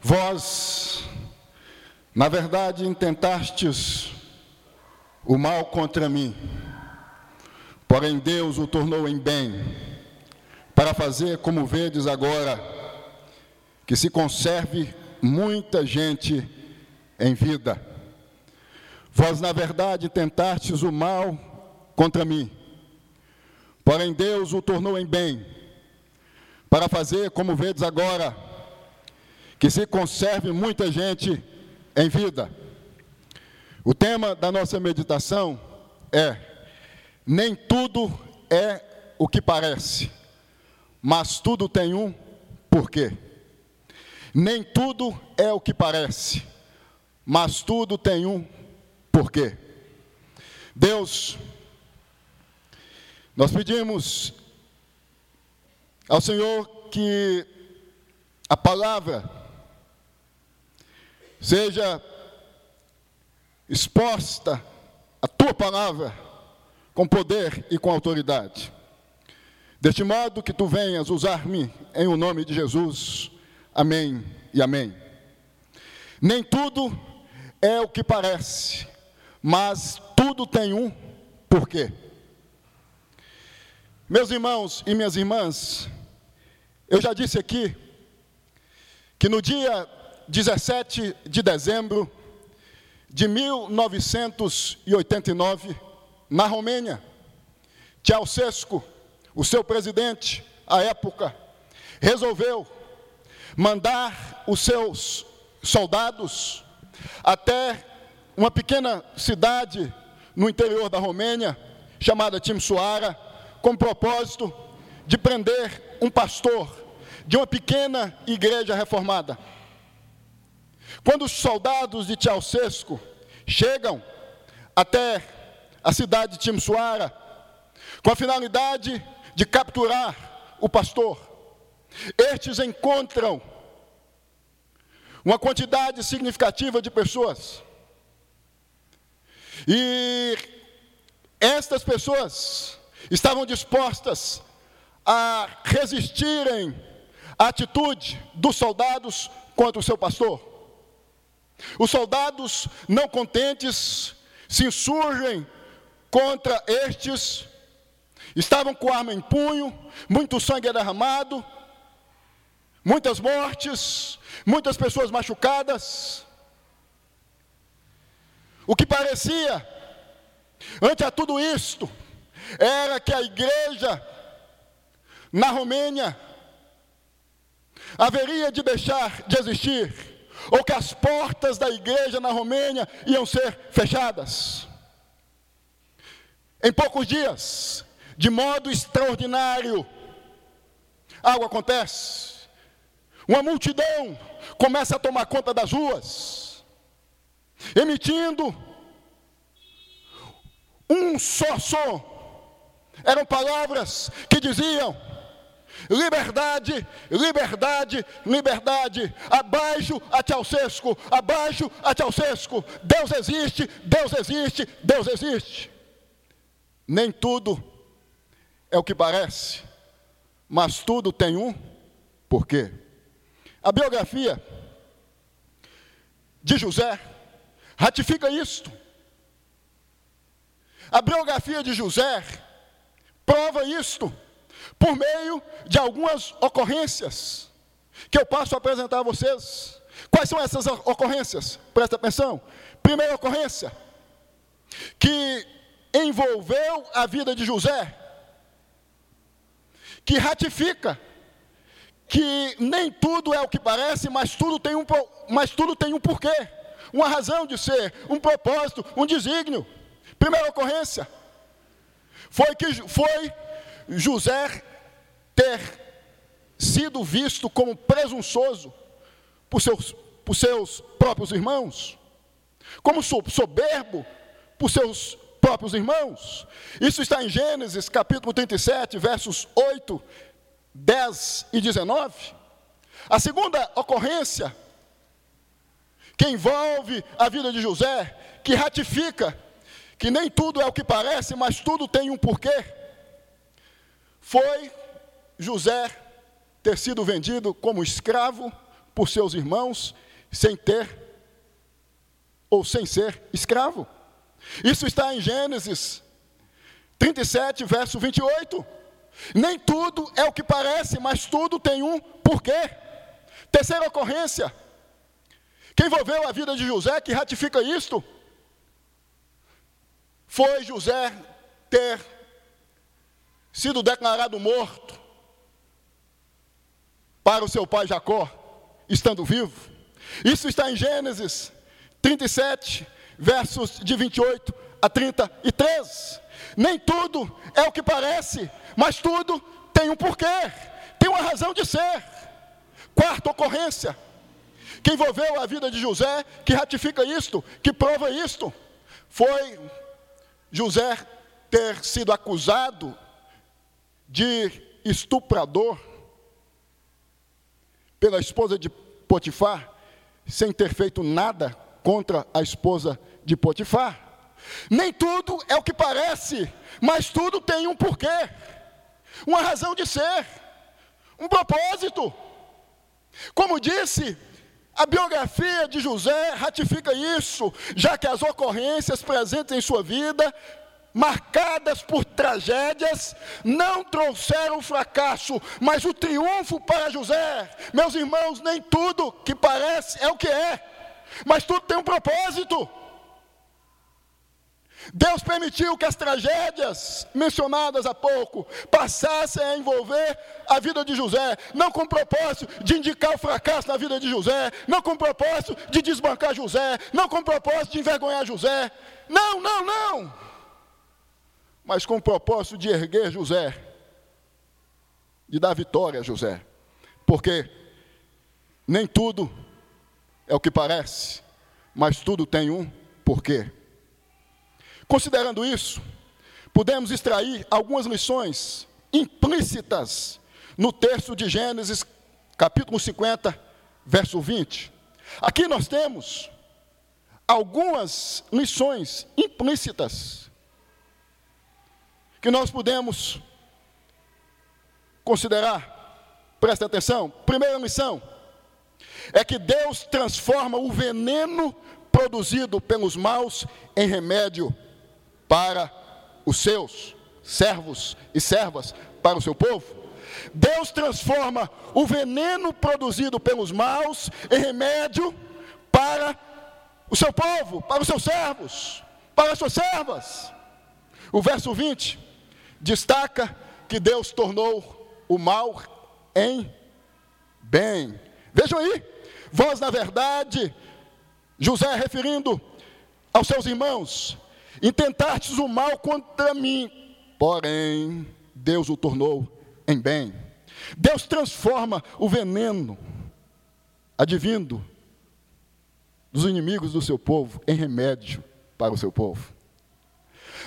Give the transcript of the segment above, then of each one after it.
Vós, na verdade, intentastes o mal contra mim, porém Deus o tornou em bem, para fazer como vedes agora, que se conserve muita gente em vida. Vós, na verdade, tentastes o mal contra mim, porém Deus o tornou em bem, para fazer como vedes agora, que se conserve muita gente em vida. O tema da nossa meditação é: nem tudo é o que parece, mas tudo tem um porquê. Nem tudo é o que parece, mas tudo tem um porquê. Deus, nós pedimos ao Senhor que a palavra seja exposta a tua palavra com poder e com autoridade. Deste modo que tu venhas usar-me em o nome de Jesus. Amém e amém. Nem tudo é o que parece, mas tudo tem um porquê. Meus irmãos e minhas irmãs, eu já disse aqui que no dia 17 de dezembro de 1989, na Romênia, Ceausescu, o seu presidente, à época, resolveu mandar os seus soldados até uma pequena cidade no interior da Romênia, chamada Timisoara, com propósito de prender um pastor de uma pequena igreja reformada. Quando os soldados de Ceausescu chegam até a cidade de Timisoara, com a finalidade de capturar o pastor, estes encontram uma quantidade significativa de pessoas. E estas pessoas estavam dispostas a resistirem à atitude dos soldados contra o seu pastor. Os soldados não contentes se insurgem contra estes, estavam com arma em punho, muito sangue derramado, muitas mortes, muitas pessoas machucadas. O que parecia, ante a tudo isto, era que a igreja na Romênia haveria de deixar de existir ou que as portas da igreja na Romênia iam ser fechadas. Em poucos dias, de modo extraordinário, algo acontece. Uma multidão começa a tomar conta das ruas, emitindo um só som. Eram palavras que diziam: Liberdade, liberdade, liberdade. Abaixo a Ceausescu, abaixo a Ceausescu. Deus existe, Deus existe, Deus existe. Nem tudo é o que parece, mas tudo tem um porquê. A biografia de José ratifica isto. A biografia de José prova isto por meio de algumas ocorrências que eu passo a apresentar a vocês. Quais são essas ocorrências? Presta atenção. Primeira ocorrência, que envolveu a vida de José, que ratifica que nem tudo é o que parece, mas tudo tem um, mas tudo tem um porquê, uma razão de ser, um propósito, um desígnio. Primeira ocorrência foi que foi José ter sido visto como presunçoso por seus, por seus próprios irmãos, como soberbo por seus próprios irmãos. Isso está em Gênesis capítulo 37, versos 8, 10 e 19. A segunda ocorrência que envolve a vida de José, que ratifica que nem tudo é o que parece, mas tudo tem um porquê foi José ter sido vendido como escravo por seus irmãos sem ter ou sem ser escravo. Isso está em Gênesis 37, verso 28. Nem tudo é o que parece, mas tudo tem um porquê. Terceira ocorrência, que envolveu a vida de José, que ratifica isto, foi José ter sido declarado morto para o seu pai Jacó, estando vivo. Isso está em Gênesis 37, versos de 28 a 33. Nem tudo é o que parece, mas tudo tem um porquê, tem uma razão de ser. Quarta ocorrência, que envolveu a vida de José, que ratifica isto, que prova isto, foi José ter sido acusado de estuprador pela esposa de Potifar, sem ter feito nada contra a esposa de Potifar. Nem tudo é o que parece, mas tudo tem um porquê, uma razão de ser, um propósito. Como disse, a biografia de José ratifica isso, já que as ocorrências presentes em sua vida, marcadas por tragédias, não trouxeram fracasso, mas o triunfo para José. Meus irmãos, nem tudo que parece é o que é, mas tudo tem um propósito. Deus permitiu que as tragédias mencionadas há pouco passassem a envolver a vida de José, não com o propósito de indicar o fracasso na vida de José, não com o propósito de desbancar José, não com o propósito de envergonhar José. Não, não, não. Mas com o propósito de erguer José, de dar vitória a José. Porque nem tudo é o que parece, mas tudo tem um porquê. Considerando isso, podemos extrair algumas lições implícitas no texto de Gênesis, capítulo 50, verso 20. Aqui nós temos algumas lições implícitas que nós podemos considerar. Presta atenção. Primeira lição é que Deus transforma o veneno produzido pelos maus em remédio para os seus servos e servas, para o seu povo. Deus transforma o veneno produzido pelos maus em remédio para o seu povo, para os seus servos, para as suas servas. O verso 20 destaca que Deus tornou o mal em bem. Vejam aí, vós na verdade, José referindo aos seus irmãos, Intentastes o mal contra mim, porém Deus o tornou em bem. Deus transforma o veneno advindo dos inimigos do seu povo em remédio para o seu povo.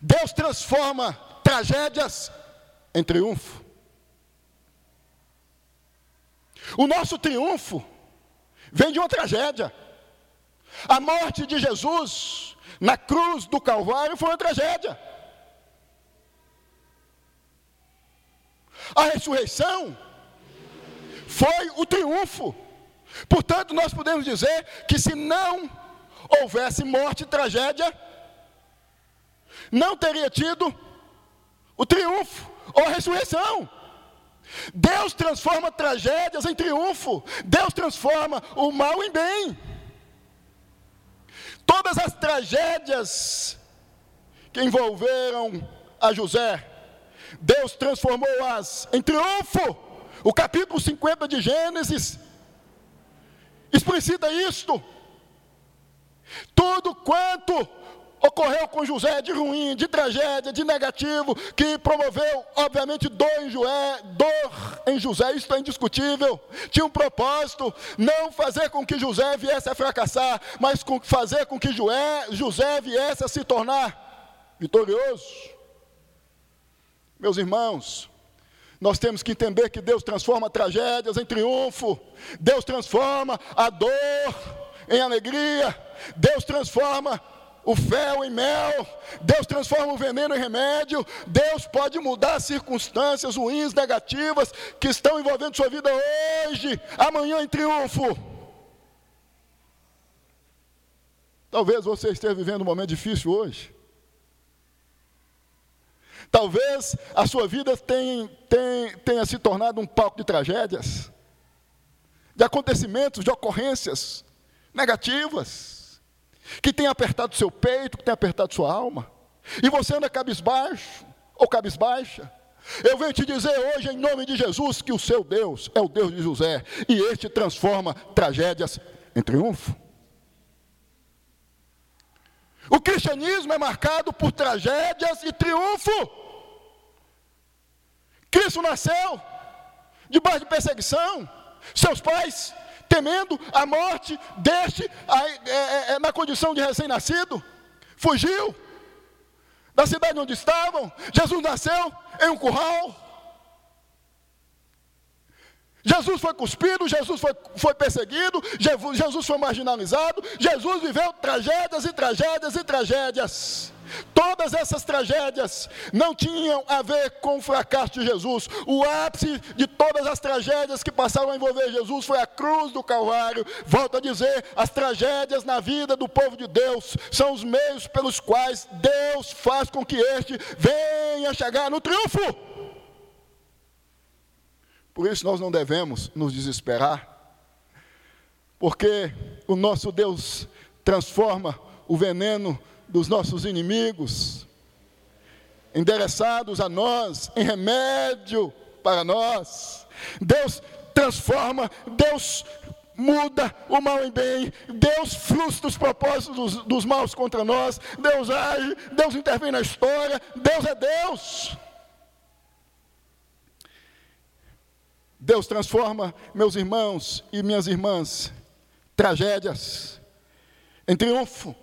Deus transforma tragédias em triunfo. O nosso triunfo vem de uma tragédia. A morte de Jesus na cruz do Calvário foi uma tragédia. A ressurreição foi o triunfo. Portanto, nós podemos dizer que se não houvesse morte e tragédia, não teria tido o triunfo ou a ressurreição. Deus transforma tragédias em triunfo. Deus transforma o mal em bem. Todas as tragédias que envolveram a José, Deus transformou-as em triunfo. O capítulo 50 de Gênesis explicita isto. Tudo quanto ocorreu com José de ruim, de tragédia, de negativo, que promoveu, obviamente, dor em, Joé, dor em José, isso é indiscutível. Tinha um propósito, não fazer com que José viesse a fracassar, mas com, fazer com que Joé, José viesse a se tornar vitorioso. Meus irmãos, nós temos que entender que Deus transforma tragédias em triunfo, Deus transforma a dor em alegria, Deus transforma o fel em mel, Deus transforma o veneno em remédio, Deus pode mudar circunstâncias ruins, negativas que estão envolvendo sua vida hoje, amanhã em triunfo. Talvez você esteja vivendo um momento difícil hoje. Talvez a sua vida tenha, tenha, tenha se tornado um palco de tragédias, de acontecimentos, de ocorrências negativas que tem apertado seu peito, que tem apertado sua alma, e você anda cabisbaixo ou cabisbaixa. Eu venho te dizer hoje, em nome de Jesus, que o seu Deus é o Deus de José, e este transforma tragédias em triunfo. O cristianismo é marcado por tragédias e triunfo. Cristo nasceu debaixo de perseguição, seus pais temendo a morte deste é, é, é, na condição de recém-nascido, fugiu da cidade onde estavam. Jesus nasceu em um curral. Jesus foi cuspido, Jesus foi, foi perseguido, Jesus foi marginalizado, Jesus viveu tragédias e tragédias e tragédias. Todas essas tragédias não tinham a ver com o fracasso de Jesus. O ápice de todas as tragédias que passaram a envolver Jesus foi a cruz do Calvário. Volto a dizer: as tragédias na vida do povo de Deus são os meios pelos quais Deus faz com que este venha chegar no triunfo. Por isso nós não devemos nos desesperar, porque o nosso Deus transforma o veneno dos nossos inimigos, endereçados a nós, em remédio para nós. Deus transforma, Deus muda o mal em bem, Deus frustra os propósitos dos, dos maus contra nós, Deus age, Deus intervém na história, Deus é Deus. Deus transforma, meus irmãos e minhas irmãs, tragédias em triunfo.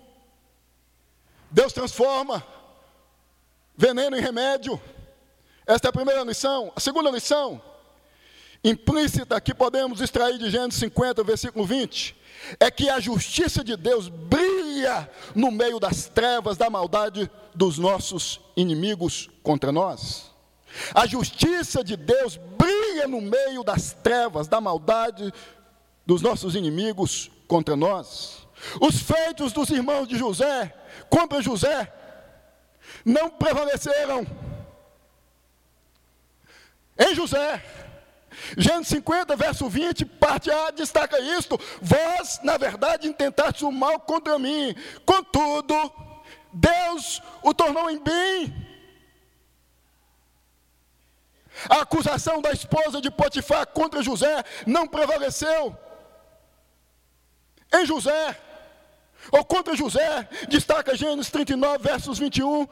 Deus transforma veneno em remédio. Esta é a primeira lição. A segunda lição, implícita que podemos extrair de Gênesis 50, versículo 20, é que a justiça de Deus brilha no meio das trevas da maldade dos nossos inimigos contra nós. A justiça de Deus brilha no meio das trevas da maldade dos nossos inimigos contra nós. Os feitos dos irmãos de José contra José não prevaleceram. Em José, Gênesis 50, verso 20, parte A, destaca isto: Vós, na verdade, intentaste o mal contra mim, contudo, Deus o tornou em bem. A acusação da esposa de Potifar contra José não prevaleceu. Em José, ou contra José, destaca Gênesis 39, versos 21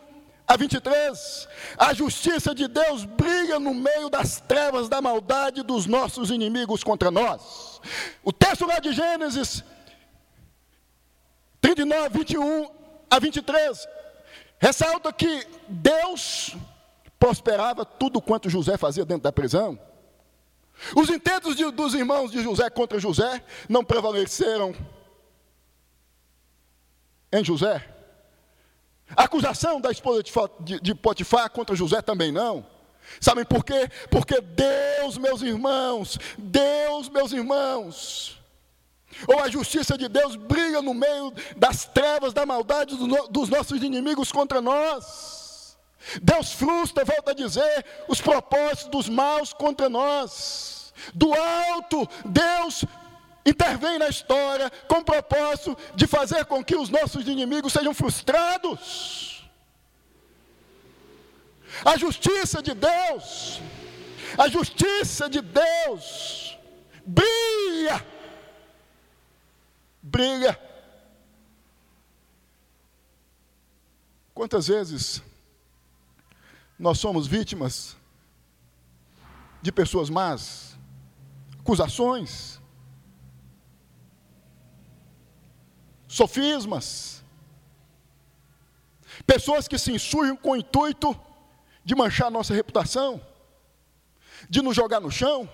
a 23. A justiça de Deus brilha no meio das trevas da maldade dos nossos inimigos contra nós. O texto lá de Gênesis 39, 21 a 23 ressalta que Deus prosperava tudo quanto José fazia dentro da prisão. Os intentos de, dos irmãos de José contra José não prevaleceram em José. A acusação da esposa de Potifar contra José também não. Sabem por quê? Porque Deus, meus irmãos, Deus, meus irmãos, ou a justiça de Deus brilha no meio das trevas da maldade dos nossos inimigos contra nós. Deus frustra, volta a dizer, os propósitos dos maus contra nós. Do alto, Deus intervém na história com o propósito de fazer com que os nossos inimigos sejam frustrados. A justiça de Deus, a justiça de Deus brilha, brilha. Quantas vezes nós somos vítimas de pessoas más, acusações, sofismas, pessoas que se insurgem com o intuito de manchar nossa reputação, de nos jogar no chão,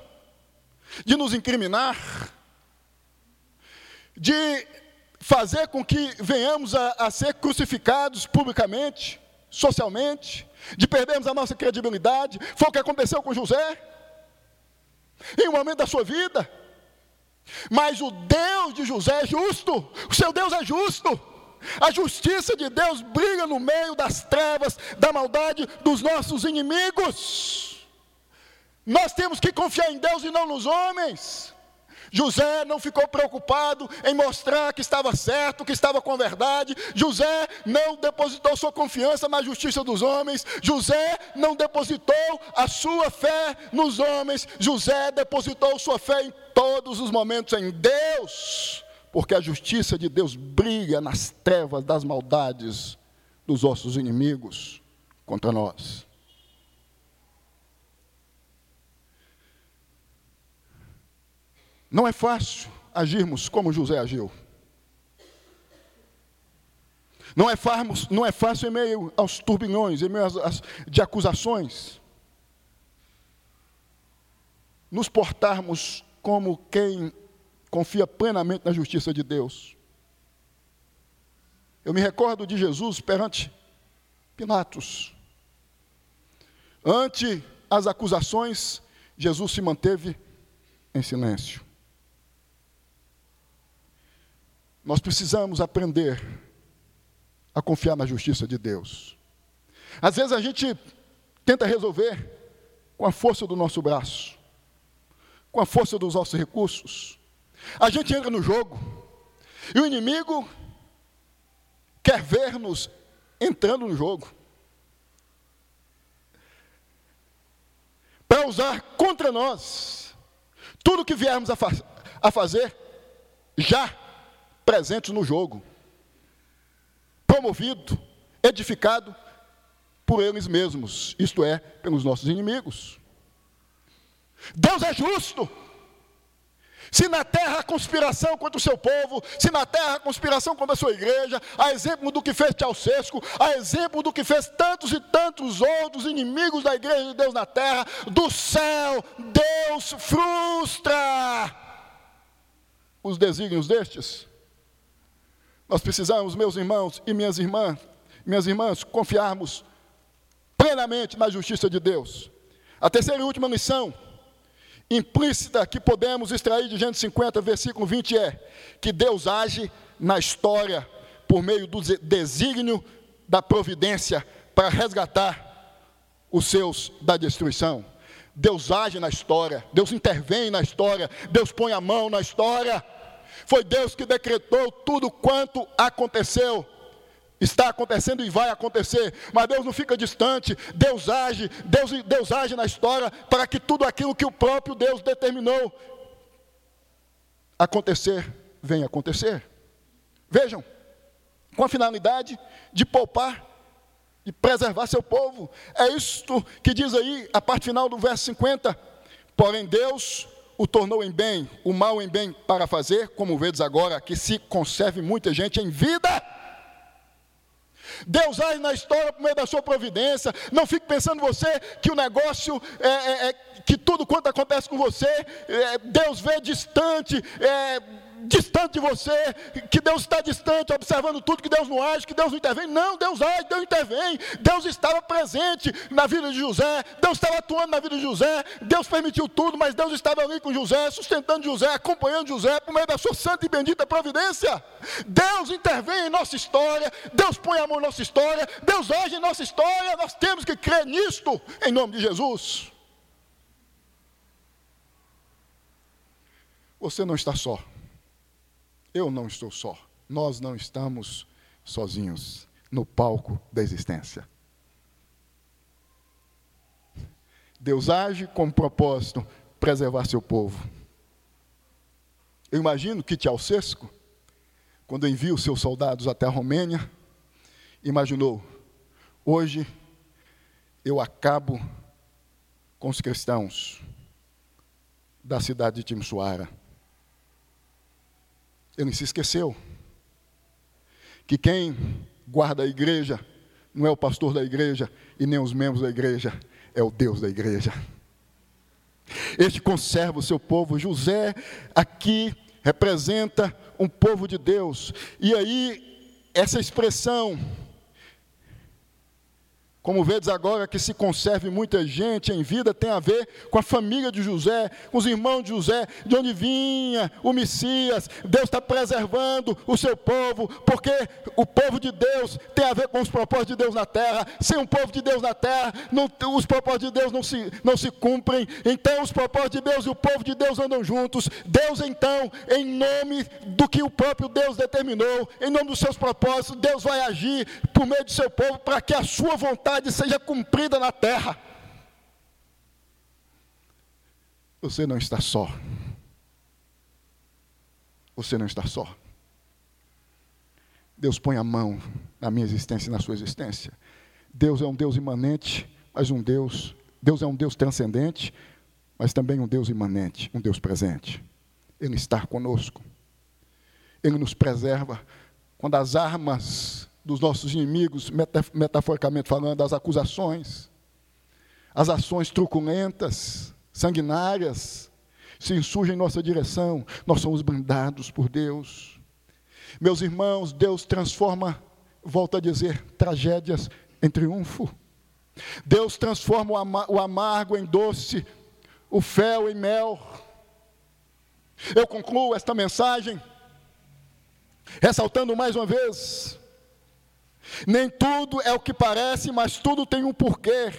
de nos incriminar, de fazer com que venhamos a, a ser crucificados publicamente, socialmente, de perdermos a nossa credibilidade. Foi o que aconteceu com José. Em um momento da sua vida, mas o Deus de José é justo, o seu Deus é justo. A justiça de Deus brilha no meio das trevas, da maldade dos nossos inimigos. Nós temos que confiar em Deus e não nos homens. José não ficou preocupado em mostrar que estava certo, que estava com a verdade. José não depositou sua confiança na justiça dos homens. José não depositou a sua fé nos homens. José depositou sua fé em todos os momentos em Deus, porque a justiça de Deus brilha nas trevas das maldades dos nossos inimigos contra nós. Não é fácil agirmos como José agiu. Não é, fácil, não é fácil em meio aos turbilhões, em meio às, às, de acusações, nos portarmos como quem confia plenamente na justiça de Deus. Eu me recordo de Jesus perante Pilatos. Ante as acusações, Jesus se manteve em silêncio. Nós precisamos aprender a confiar na justiça de Deus. Às vezes a gente tenta resolver com a força do nosso braço, com a força dos nossos recursos. A gente entra no jogo e o inimigo quer ver-nos entrando no jogo. Para usar contra nós tudo que viermos a, fa a fazer já presentes no jogo, promovido, edificado por eles mesmos, isto é, pelos nossos inimigos. Deus é justo. Se na terra há conspiração contra o seu povo, se na terra há conspiração contra a sua igreja, a exemplo do que fez Ceausescu, a exemplo do que fez tantos e tantos outros inimigos da igreja de Deus na terra, do céu, Deus frustra os desígnios destes. Nós precisamos, meus irmãos e minhas irmãs, minhas irmãs, confiarmos plenamente na justiça de Deus. A terceira e última lição implícita que podemos extrair de Gênesis 50, versículo 20 é que Deus age na história por meio do desígnio da providência para resgatar os seus da destruição. Deus age na história, Deus intervém na história, Deus põe a mão na história. Foi Deus que decretou tudo quanto aconteceu. Está acontecendo e vai acontecer, mas Deus não fica distante, Deus age, Deus, Deus age na história para que tudo aquilo que o próprio Deus determinou acontecer, venha acontecer. Vejam, com a finalidade de poupar e preservar seu povo. É isto que diz aí a parte final do verso 50. Porém, Deus o tornou em bem, o mal em bem para fazer, como vedes agora, que se conserve muita gente em vida. Deus age na história por meio da sua providência. Não fique pensando você que o negócio, é, é, é que tudo quanto acontece com você, é, Deus vê distante é, distante de você, que Deus está distante, observando tudo, que Deus não age, que Deus não intervém. Não, Deus age, Deus intervém. Deus estava presente na vida de José, Deus estava atuando na vida de José, Deus permitiu tudo, mas Deus estava ali com José, sustentando José, acompanhando José, por meio da sua santa e bendita providência. Deus intervém em nossa história, Deus põe a mão em nossa história, Deus age em nossa história, nós temos que crer nisto, em nome de Jesus. Você não está só. Eu não estou só. Nós não estamos sozinhos no palco da existência. Deus age com propósito preservar seu povo. Eu imagino que Ceausescu, quando envia os seus soldados até a Romênia, imaginou: hoje eu acabo com os cristãos da cidade de Timisoara ele se esqueceu que quem guarda a igreja não é o pastor da igreja e nem os membros da igreja, é o Deus da igreja. Este conserva o seu povo. José aqui representa um povo de Deus. E aí, essa expressão Como vedes agora que se conserve muita gente em vida, tem a ver com a família de José, com os irmãos de José, de onde vinha o Messias. Deus está preservando o seu povo, porque o povo de Deus tem a ver com os propósitos de Deus na terra. Sem um povo de Deus na terra, não, os propósitos de Deus não se, não se cumprem. Então, os propósitos de Deus e o povo de Deus andam juntos. Deus, então, em nome do que o próprio Deus determinou, em nome dos seus propósitos, Deus vai agir por meio do seu povo para que a sua vontade vontade seja cumprida na terra. Você não está só. Você não está só. Deus põe a mão na minha existência e na sua existência. Deus é um Deus imanente, mas um Deus, Deus é um Deus transcendente, mas também um Deus imanente, um Deus presente. Ele está conosco. Ele nos preserva quando as armas dos nossos inimigos, metaforicamente falando, as acusações, as ações truculentas, sanguinárias, se insurgem em nossa direção, nós somos blindados por Deus. Meus irmãos, Deus transforma, volto a dizer, tragédias em triunfo. Deus transforma o amargo em doce, o fel em mel. Eu concluo esta mensagem ressaltando mais uma vez nem tudo é o que parece, mas tudo tem um porquê.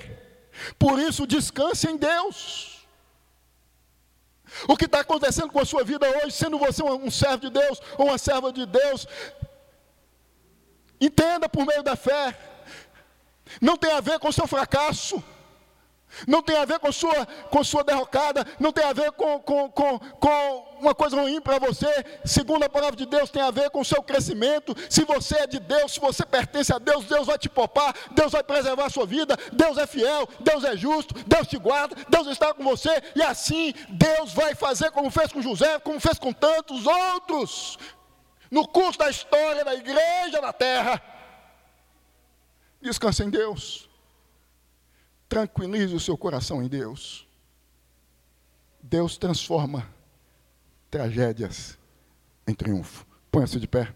Por isso, descanse em Deus. O que está acontecendo com a sua vida hoje, sendo você um servo de Deus ou uma serva de Deus, entenda por meio da fé. Não tem a ver com o seu fracasso não tem a ver com sua, com sua derrocada, não tem a ver com, com, com, com uma coisa ruim para você. Segundo a palavra de Deus, tem a ver com o seu crescimento. Se você é de Deus, se você pertence a Deus, Deus vai te poupar, Deus vai preservar a sua vida, Deus é fiel, Deus é justo, Deus te guarda, Deus está com você, e assim Deus vai fazer como fez com José, como fez com tantos outros, no curso da história da igreja na terra. Descanse em Deus. Tranquilize o seu coração em Deus. Deus transforma tragédias em triunfo. Põe-se de pé.